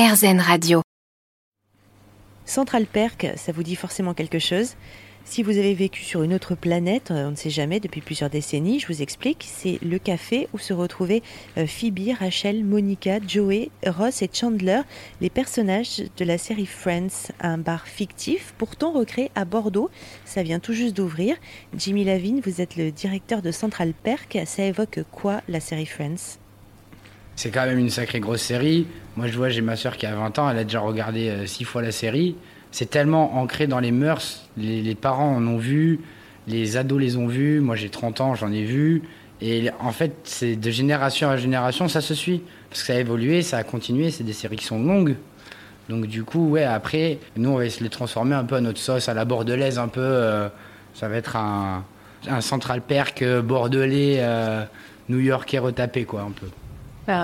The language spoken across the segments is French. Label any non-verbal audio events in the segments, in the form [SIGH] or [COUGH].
RZN Radio. Central Perk, ça vous dit forcément quelque chose? Si vous avez vécu sur une autre planète, euh, on ne sait jamais, depuis plusieurs décennies, je vous explique, c'est le café où se retrouvaient euh, Phoebe, Rachel, Monica, Joey, Ross et Chandler, les personnages de la série Friends, un bar fictif, pourtant recréé à Bordeaux. Ça vient tout juste d'ouvrir. Jimmy Lavigne, vous êtes le directeur de Central Perk. Ça évoque quoi la série Friends? C'est quand même une sacrée grosse série. Moi, je vois, j'ai ma soeur qui a 20 ans, elle a déjà regardé euh, six fois la série c'est tellement ancré dans les mœurs. Les, parents en ont vu, les ados les ont vus. Moi, j'ai 30 ans, j'en ai vu. Et en fait, c'est de génération à génération, ça se suit. Parce que ça a évolué, ça a continué. C'est des séries qui sont longues. Donc, du coup, ouais, après, nous, on va de les transformer un peu à notre sauce, à la bordelaise, un peu. Euh, ça va être un, Central Perk euh, bordelais, euh, new-yorkais retapé, quoi, un peu.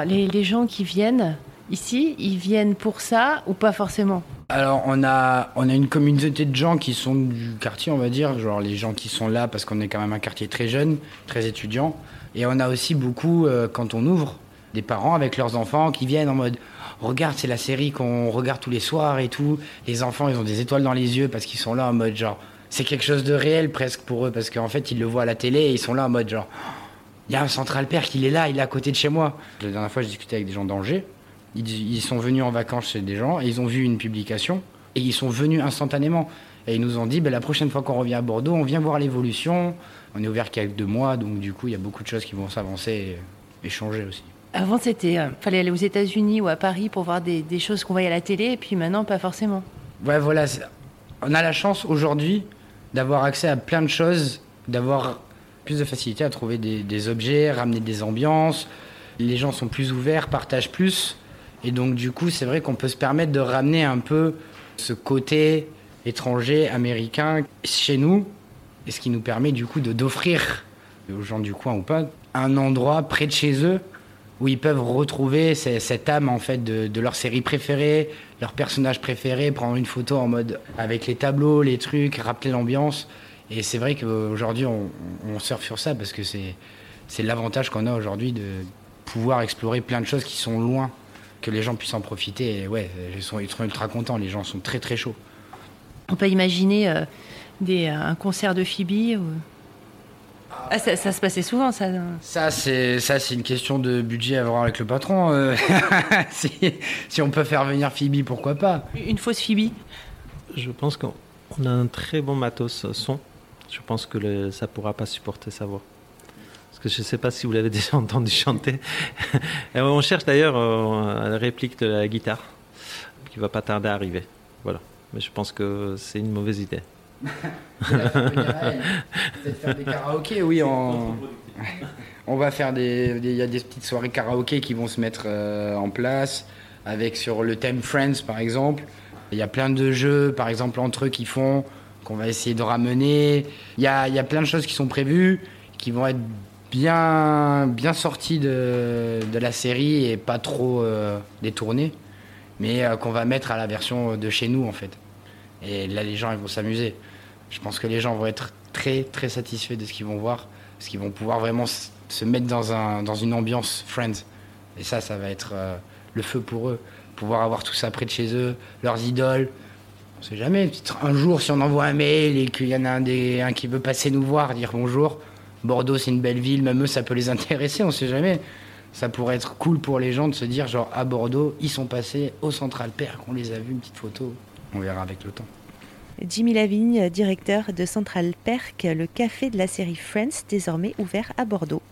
Les, gens qui viennent ici, ils viennent pour ça ou pas forcément alors, on a, on a une communauté de gens qui sont du quartier, on va dire, genre les gens qui sont là parce qu'on est quand même un quartier très jeune, très étudiant. Et on a aussi beaucoup, euh, quand on ouvre, des parents avec leurs enfants qui viennent en mode Regarde, c'est la série qu'on regarde tous les soirs et tout. Les enfants, ils ont des étoiles dans les yeux parce qu'ils sont là en mode genre. C'est quelque chose de réel presque pour eux parce qu'en fait, ils le voient à la télé et ils sont là en mode genre. Il y a un central père qui est là, il est à côté de chez moi. La dernière fois, j'ai discuté avec des gens d'Angers ils, sont venus en vacances chez des gens et ils ont vu une publication et ils sont venus instantanément. Et ils nous ont dit, ben, la prochaine fois qu'on revient à Bordeaux, on vient voir l'évolution. On est ouvert qu'avec deux mois, donc du coup, il y a beaucoup de choses qui vont s'avancer et, changer aussi. Avant, c'était euh, fallait aller aux États-Unis ou à Paris pour voir des, choses qu'on voyait à la télé, et puis maintenant, pas forcément. Ouais, voilà. On a la chance aujourd'hui d'avoir accès à plein de choses, d'avoir plus de facilité à trouver des, objets, ramener des ambiances. Les gens sont plus ouverts, partagent plus. Et donc, du coup, c'est vrai qu'on peut se permettre de ramener un peu ce côté étranger, américain, chez nous, et ce qui nous permet, du coup, de d'offrir aux gens du coin ou pas, un endroit près de chez eux où ils peuvent retrouver cette âme en fait de, leur série préférée, leur personnage préféré, prendre une photo en mode avec les tableaux, les trucs, rappeler l'ambiance. Et c'est vrai qu'aujourd'hui on, on surfe sur ça parce que c'est l'avantage qu'on a aujourd'hui de pouvoir explorer plein de choses qui sont loin que les gens puissent en profiter. Et ouais, ils sont, ultra contents, les gens sont très très chauds. On peut imaginer euh, des, un concert de Phoebe ou... Ah, ça, se passait souvent, ça. Ça, c'est ça, c'est une question de budget à voir avec le patron. Euh. [LAUGHS] si, si, on peut faire venir Phoebe, pourquoi pas? Une fausse Phoebe? Je pense qu'on a un très bon matos son. Je pense que le, ça pourra pas supporter sa voix je ne sais pas si vous l'avez [LAUGHS] déjà entendu chanter. on cherche d'ailleurs euh, la réplique de la guitare, qui va pas tarder à arriver. Voilà. Mais je pense que c'est une mauvaise idée. [LAUGHS] Peut-être faire des karaokés, oui. On, [LAUGHS] on va faire des. Il y a des petites soirées karaoké qui vont se mettre euh, en place, avec sur le thème Friends par exemple. Il y a plein de jeux, par exemple, entre eux qui font, qu'on va essayer de ramener. Il y a, y a plein de choses qui sont prévues, qui vont être bien, bien sorti de, de, la série et pas trop euh, détourné, mais euh, qu'on va mettre à la version de chez nous en fait. Et là, les gens ils vont s'amuser. Je pense que les gens vont être très très satisfaits de ce qu'ils vont voir, parce qu'ils vont pouvoir vraiment se mettre dans, un, dans une ambiance Friends. Et ça, ça va être euh, le feu pour eux. Pouvoir avoir tout ça près de chez eux, leurs idoles. On sait jamais. Un jour, si on envoie un mail et qu'il y en a un, qui veut passer nous voir, dire bonjour, Bordeaux, c'est une belle ville, même eux, ça peut les [LAUGHS] intéresser, on sait jamais. Ça pourrait être cool pour les gens de se dire, genre, à Bordeaux, ils sont passés au Central Perk, on les a vus, une petite photo. On verra avec le temps. Jimmy Lavigne, directeur de Central Perk, le café de la série Friends, désormais ouvert à Bordeaux.